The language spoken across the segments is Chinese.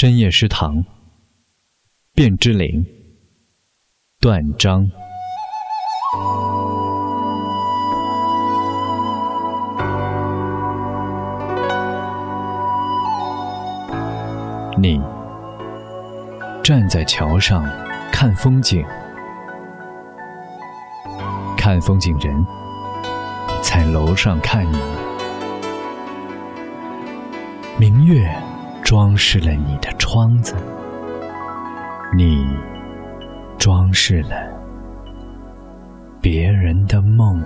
深夜食堂，卞之琳、断章。你站在桥上看风景，看风景人在楼上看你，明月。装饰了你的窗子，你装饰了别人的梦。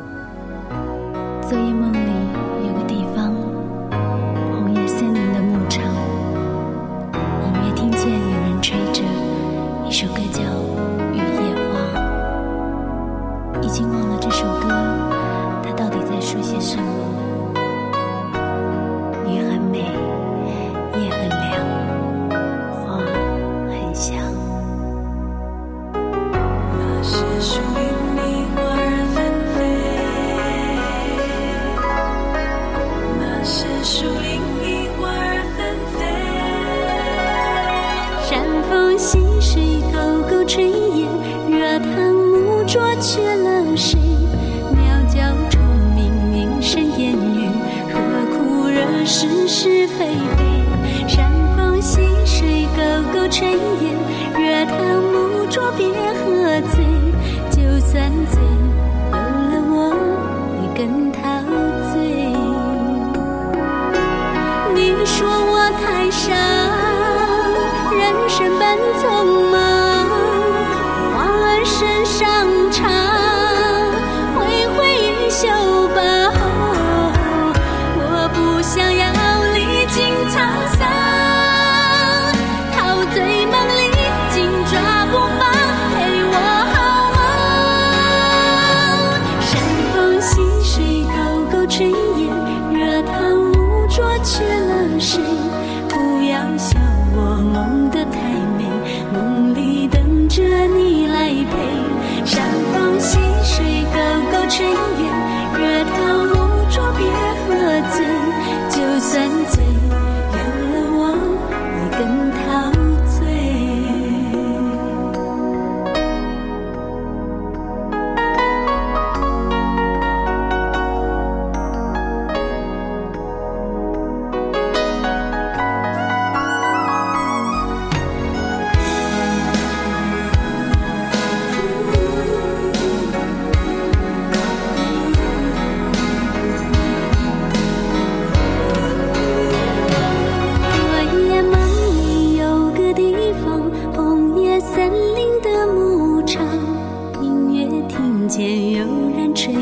昨夜梦里有个溪水沟沟炊烟，热汤暮浊缺了谁？鸟叫虫鸣鸣声烟雨，何苦惹是是非非？山风溪水沟沟炊烟，热汤暮浊别喝醉。就算醉，有了我你更陶。人生本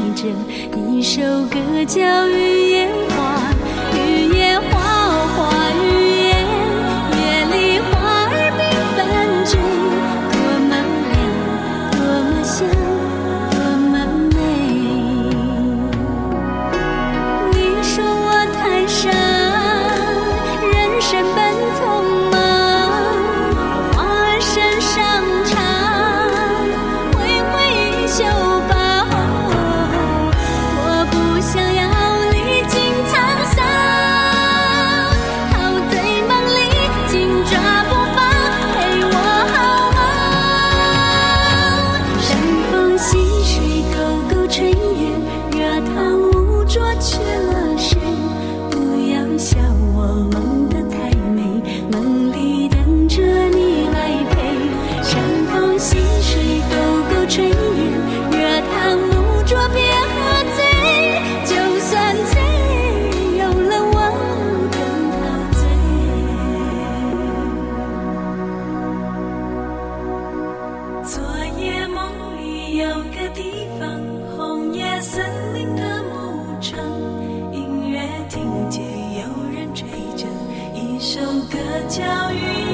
一首歌叫《雨夜花》，首歌叫《雨夜梦》。